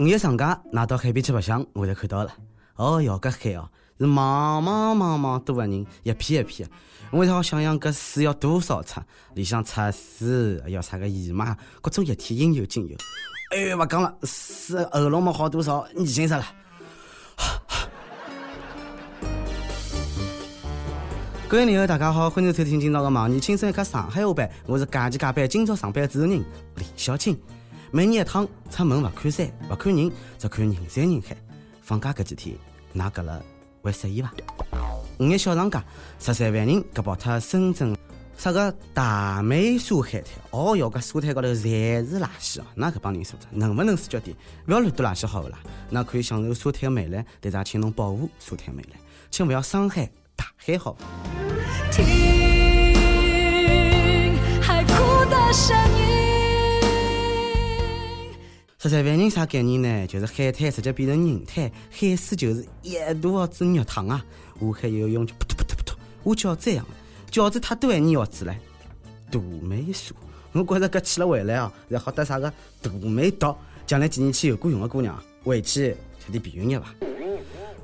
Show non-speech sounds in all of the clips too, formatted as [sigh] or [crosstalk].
五一长假，拿到海边去白相，我就看到了。哦哟，搿海哦，是茫茫茫茫多个人，一片一片。我一好想想，搿水要多少尺？里向测试要啥个姨妈，各种液体应有尽有。哎呦，勿讲了，水喉咙没好多少，你心死了。[sighs] 各位朋友，大家好，欢迎收听今朝的《忙你轻松一刻上海话版》，我是假期加班今朝上班主持人李小青。每年一趟，出门勿看山，勿看人，只看人山人海。放假搿几天，㑚搿了会适意伐？五一小长假，十三万人搿跑脱深圳啥个大美沙海滩。哦哟，搿沙滩高头全是垃圾哦！那搿帮人素质能勿能自觉点？勿要乱丢垃圾好勿啦？那可以享受沙滩的美丽，但是也请侬保护沙滩美丽，请勿要伤害大海好。听海哭的声音。十三万人啥概念呢？就是海滩直接变成人滩，海水就是一肚子肉汤啊！下海游泳就扑通扑通扑通，我饺子样，饺子太多还你要子嘞？杜美素，我觉着搿去了回来哦，然后得啥个杜美毒，将来几年去有过用的姑娘，回去吃点避孕药吧。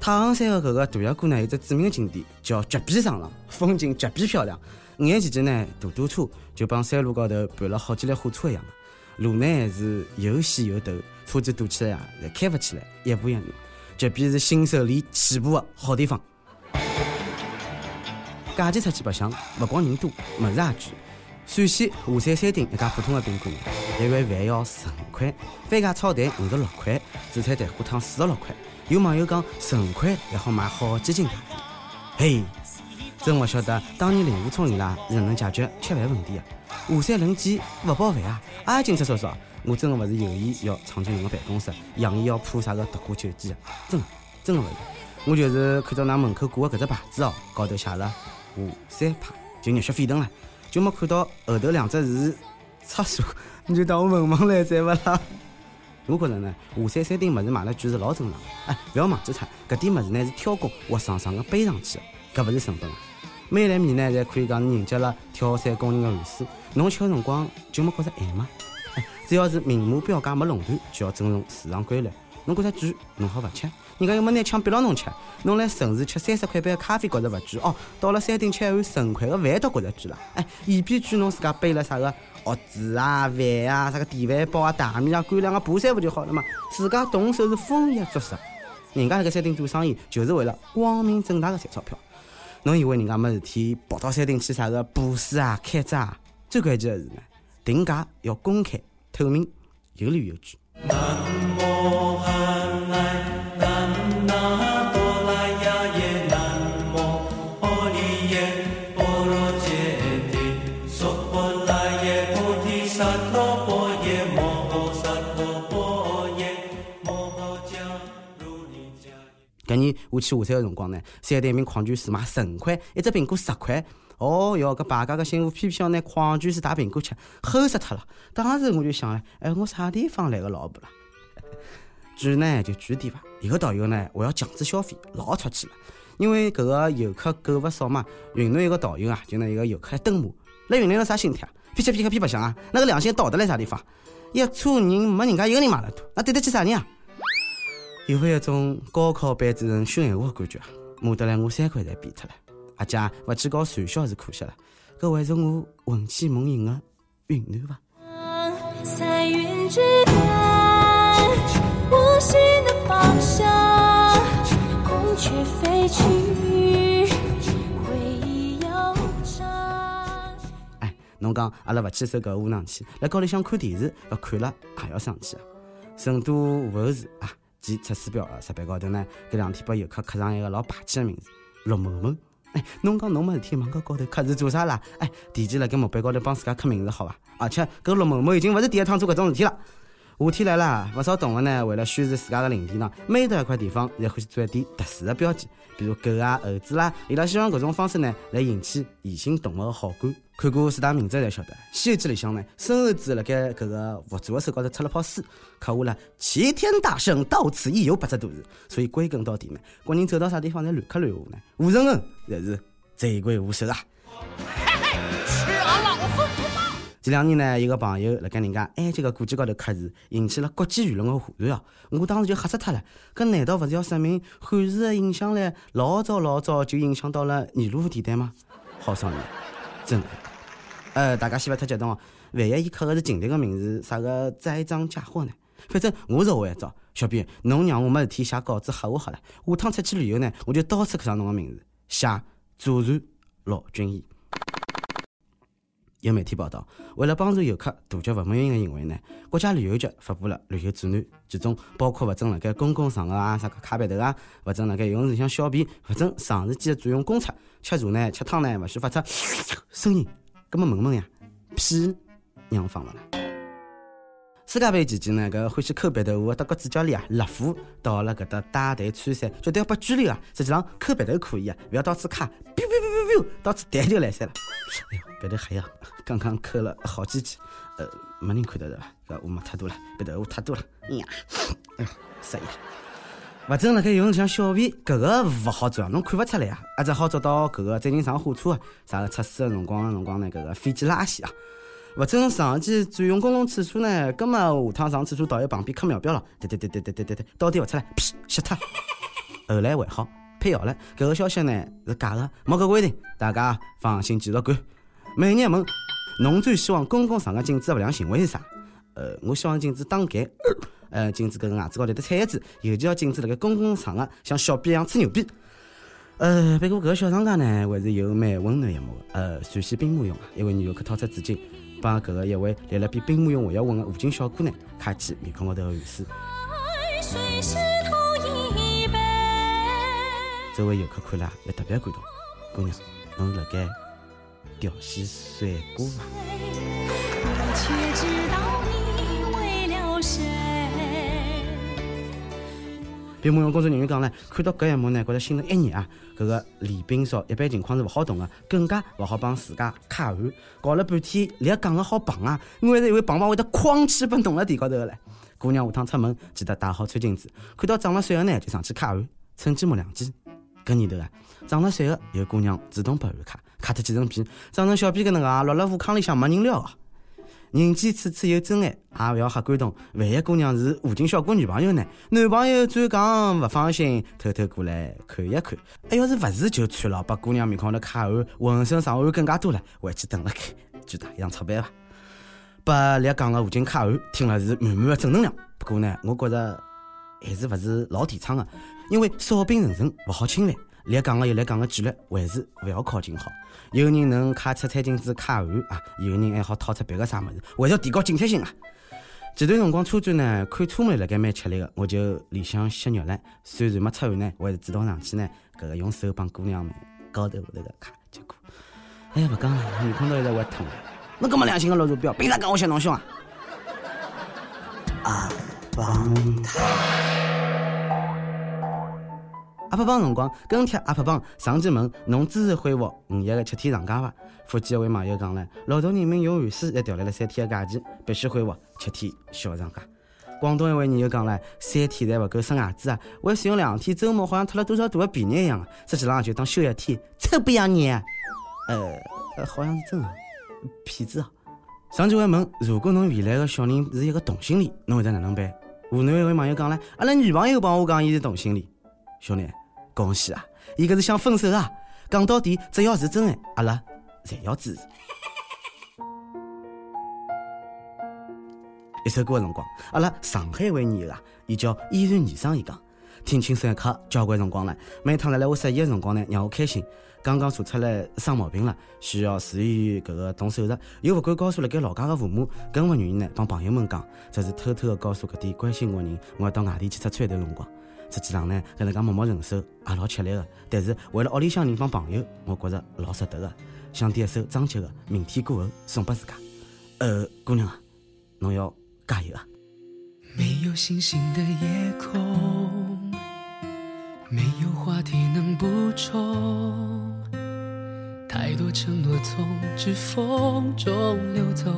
太行山的搿个大峡谷呢，有只著名的景点叫绝壁长廊，风景绝壁漂亮。五一期间呢，大堵车就帮山路高头盘了好几辆火车一样。路呢是又细又陡，车子堵起来啊，也开不起来，一步一挪。绝壁是新手练起步的好地方。假期出去白相，勿光人多，物事也贵。陕西华山山顶一家普通的宾馆，一碗饭要十五块，番茄炒蛋五十六块，紫菜蛋花汤四十六块。有网友讲十五块也好买好几斤大米。嘿，真勿晓得当年令狐冲伊拉是哪能解决吃饭问题的。华山论剑勿包饭啊！啊，警察叔叔，我真的勿是有意要闯进侬个办公室，扬言要破啥个独孤九剑的，真的，真的勿是。我就是看到㑚门口挂个搿只牌子哦，高头写了华山派，就热血沸腾了，就没看到后头两只字厕所，[laughs] 你就当我文盲来塞勿啦？我觉着呢，华山山顶物事卖了贵是老正常。哎，勿要忘记脱，搿点物事呢是挑工活生生个背上去的，搿勿是成本啊。每粒米呢，侪可以讲是凝结了挑山工人的汗水。侬吃的辰光就没觉着咸吗？哎，[laughs] 只要是明码标价没垄断，就要尊重市场规律。侬觉着贵，侬好勿吃？人家又没拿枪逼牢侬吃。侬来城市吃三十块杯的咖啡觉着勿贵哦，到了山顶吃一碗十五块的饭都觉着贵了。哎，嫌比贵侬自家背了啥个盒子啊、饭啊、啥个电饭煲啊、大米啊、干粮啊、爬山勿就好了嘛？自家动手是丰衣足食。人家辣盖山顶做生意，就是为了光明正大的赚钞票。侬以为人家没事体跑到山顶去啥个布施啊、开斋啊？最关键的是呢，定价要公开、透明、有理有据。搿年我去华山个辰光呢，三袋瓶矿泉水卖十五块，一只苹果十块。哦哟，搿败家个媳妇偏偏要拿矿泉水打苹果吃，齁死脱了。当时我就想了，哎，我啥地方来个老婆了？[laughs] 贵呢就贵点伐。一个导游呢，我要强制消费，老出气了。因为搿个游客购物少嘛，云南一个导游啊，就拿一个游客来蹲马。来云南了啥心态啊？骗吃骗喝骗白相啊？那个良心道德来啥地方？一车人没人家一个人买了多，那对得起啥人啊？有没有一种高考班主任训闲话的感觉啊？骂得来我三块侪变脱了。阿姐勿去搞传销是可惜了，搿会是我魂牵梦萦的云南伐？哎，侬讲阿拉勿去受搿窝囊气，辣高里向看电视，勿看了也要生气啊！成都武侯祠啊。其出师表啊，石板高头呢，搿两天拨游客刻上一个老霸气的名字“陆某某”。哎，侬讲侬没事体，往搿高头刻字做啥啦？哎，提前辣盖木板高头帮自家刻名字好伐？而且搿陆某某已经勿是第一趟做搿种事体了。夏天来了，勿少动物呢，为了宣示自家的领地呢，每到一块地方，侪欢喜做一点特殊的标记，比如狗啊、猴子啦，伊拉希望搿种方式呢，来引起异性动物的好感。看过四大名著才晓得，《西游记》里向呢，孙猴子辣盖搿个佛祖的手高头插了泡水，刻下了“齐天大圣到此一游”八只大字。所以归根到底呢，国人走到啥地方侪乱刻乱画呢？吴承恩才是罪魁祸首啊！前两年呢，一个朋友辣盖人家埃及个古迹高头刻字，引起了国际舆论个哗然哦。我当时就吓死脱了，搿难道勿是要说明汉字个影响力老早老早就影响到了尼罗河地带吗？好伤人，真的。呃，大家先勿太激动哦。万一伊刻个是秦代个名字，啥个栽赃嫁祸呢？反正我是会一招，小编，侬让我没事体写稿子吓我好了。下趟出去旅游呢，我就到处刻上侬个名字，写左传老君医。有媒体报道，为了帮助游客杜绝勿文明的行为呢，国家旅游局发布了旅游指南，其中包括勿准辣盖公共场合啊，啥个卡板头啊，勿准辣盖游泳池里向小便，勿准上市机的专用公厕，吃茶呢、吃汤呢，勿许发出 [coughs] 声音。搿么问问呀，屁让放勿啦？世界杯期间呢，搿欢喜抠鼻头个德国主教练啊，勒夫到了搿搭带队参赛，绝对要被拘留啊！实际上抠鼻头可以啊，勿要到处卡，biu biu biu biu 到处弹就来塞了。鼻头还要，[laughs] 刚刚抠了好几记，呃，没人看到的？搿雾霾太多了，别头雾太多了。呀，哎呀，[coughs] 失忆。勿准辣盖游泳池上小便，搿个勿好做啊，侬看勿出来啊，也只好做到搿个最近上火车啊，啥个测试个辰光辰光呢，搿个飞机拉稀啊。勿准上机占用公共厕所呢？葛末下趟上厕所导游旁边刻秒表了，对对对对对对对对，到底勿出来，屁，吸脱。后来还好，辟谣了，搿个消息呢是假的，没搿规定，大家放心继续干。每日问，侬最希望公共场合禁止的勿良行为是啥？呃，我希望禁止打嗝，呃，禁止搿牙齿高头的菜叶子，尤其要禁止辣盖公共场合像小便一样吹牛逼。呃，不过搿个小商家呢，还是有蛮温暖一幕的。呃，陕西兵马俑啊，一位女游客掏出纸巾。帮搿个一位立了比兵马俑还要稳的武警小姑娘揩起面孔高头的汗水。周围游客看了也特别感动，姑娘，侬辣盖调戏帅哥伐？兵马俑工作人员讲唻，看到搿一幕呢，觉着心头一热啊！搿个李冰少一般情况是勿好动的，更加勿好帮自家揩汗。搞了半天，连讲个好棒啊！我还以为棒棒会得哐起奔弄了地高头的唻。姑娘下趟出门记得带好餐巾子，看到长了帅的呢，就上去揩汗，趁机摸两记。搿年头啊，长了帅的有姑娘主动拨汗揩，揩脱几层皮，长成小皮搿能介，落了火坑里向没人撩啊！人间处处有真爱，也勿要瞎感动。万一姑娘是武警小哥女朋友呢？男朋友转讲勿放心，偷偷过来看一看。哎，要是勿是就算了，把姑娘面孔头揩汗，浑身上汗更加多了，回去等了看，就打一张钞票吧。把立讲个武警揩汗，听了是满满的正能量。不过呢，我觉着还是勿是老提倡的，因为少兵成神，勿好侵犯。立讲个有立讲个纪律，还是勿要靠近好。有人能揩出餐巾纸揩汗啊，有人还好掏出别个啥物事，还是要提高警惕性啊。这段辰光车展呢，看车模辣盖蛮吃力个，我就里向吸肉了。虽然没出汗呢，我还是主动上去呢，搿个用手帮姑娘们高头下头个揩。结果，哎呀，勿讲了，面孔头一直会痛。侬搿么良心个绿茶婊，凭啥讲我嫌侬凶啊？啊，帮他。阿帕帮辰光跟帖阿帕帮上期问侬支持恢复五一个七天长假伐？福建一位网友讲了，劳动人民用汗水还调来了三天的假期，必须恢复七天小长假。广东一位网友讲了，三天侪勿够生孩子啊，还使用两天周末，好像脱了多少大的便宜一样啊！实际上就当休一天，臭不要脸！呃，好像是真的，骗子啊！上期还问，如果侬未来的小人是一个同性恋，侬会得哪能办？湖南一位网友讲了，阿拉女朋友帮我讲，伊是同性恋，兄弟。恭喜啊！伊搿是想分手啊！讲到底，只要是真爱，阿拉侪要支持。[laughs] 一首歌的辰光，阿拉上海一位女友啊，伊叫依然女生，伊讲听轻松一刻，交关辰光了。每趟来来我适意的辰光呢，让我开心。刚刚查出来生毛病了，需要住院搿个动手术，又勿敢告诉辣盖老家的父母，更勿愿意呢帮朋友们讲，只是偷偷的告诉搿点关心我的人，我要到外地去出差的辰光。实际上呢，搿能介默默承受也老吃力个。但是为了屋里向人帮朋友，我觉着老值得个。想点一首张杰个《明天过后》送拨自家。呃，姑娘啊，侬要加油啊！没有星星的夜空，没有话题能补充，太多承诺从指缝中流走，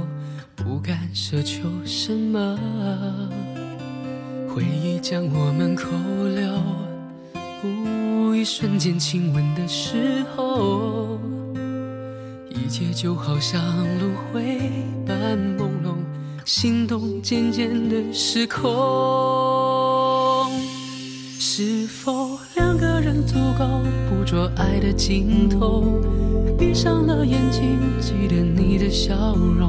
不敢奢求什么。回忆将我们扣留，一瞬间亲吻的时候，一切就好像轮回般朦胧，心动渐渐的失控。是否两个人足够捕捉爱的尽头？闭上了眼睛，记得你的笑容，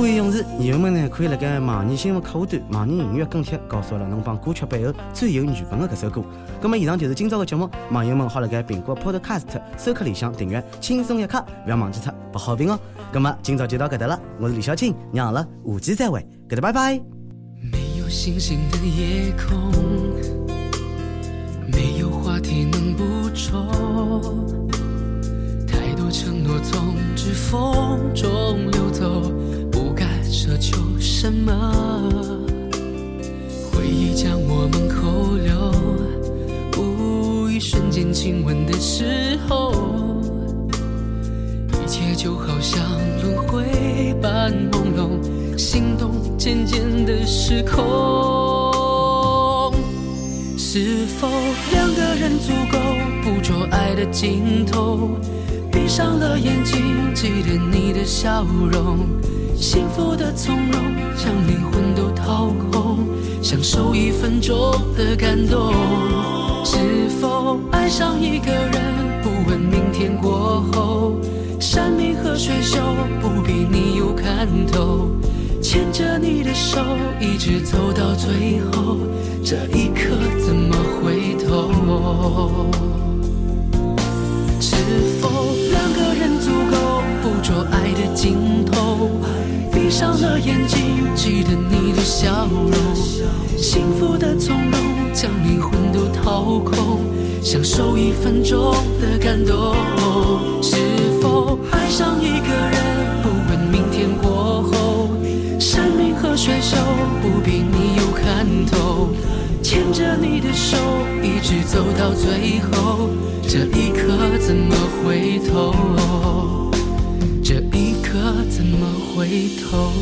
各位勇士，朋友们呢，可以辣盖网易新闻客户端、网易音乐跟帖告诉阿拉侬帮歌曲背后最有缘分的搿首歌。咁么以上就是今朝的节目，网友们好辣盖苹果 Podcast 收客里向订阅轻松一刻，不要忘记脱拨好评哦。咁么今朝就到搿搭了，我是李小青，让阿拉下期再会，搿搭拜拜。没有星星的夜空，没有话题能补充，太多承诺从指缝中亲吻的时候，一切就好像轮回般朦胧，心动渐渐的失控。是否两个人足够捕捉爱的尽头？闭上了眼睛，记得你的笑容。幸福的从容，将灵魂都掏空，享受一分钟的感动。是否爱上一个人，不问明天过后，山明和水秀，不比你有看头。牵着你的手，一直走到最后，这一刻怎么回头？是否两个人足够捕捉爱的尽头？闭上了眼睛，记得你的笑容，幸福的从容，将灵魂掏空，享受一分钟的感动。是否爱上一个人，不问明天过后，山明和水秀，不比你有看头。牵着你的手，一直走到最后，这一刻怎么回头？这一刻怎么回头？